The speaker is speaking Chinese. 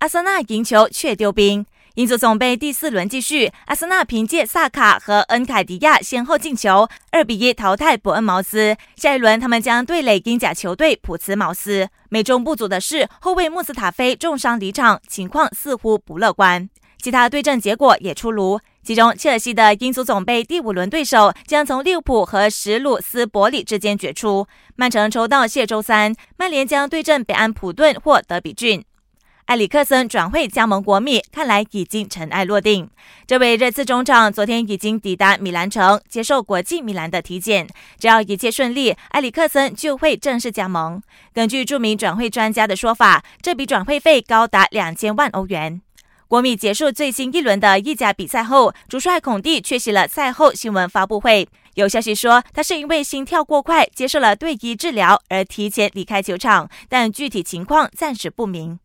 阿森纳赢球却丢兵。英足总杯第四轮继续，阿森纳凭借萨卡和恩凯迪亚先后进球，二比一淘汰伯恩茅斯。下一轮他们将对垒英甲球队普茨茅斯。美中不足的是，后卫穆斯塔菲重伤离场，情况似乎不乐观。其他对阵结果也出炉，其中切尔西的英足总杯第五轮对手将从利物浦和史鲁斯伯里之间决出。曼城抽到谢周三，曼联将对阵北安普顿或德比郡。埃里克森转会加盟国米，看来已经尘埃落定。这位热刺中场昨天已经抵达米兰城，接受国际米兰的体检。只要一切顺利，埃里克森就会正式加盟。根据著名转会专家的说法，这笔转会费高达两千万欧元。国米结束最新一轮的意甲比赛后，主帅孔蒂缺席了赛后新闻发布会。有消息说，他是因为心跳过快，接受了队医治疗而提前离开球场，但具体情况暂时不明。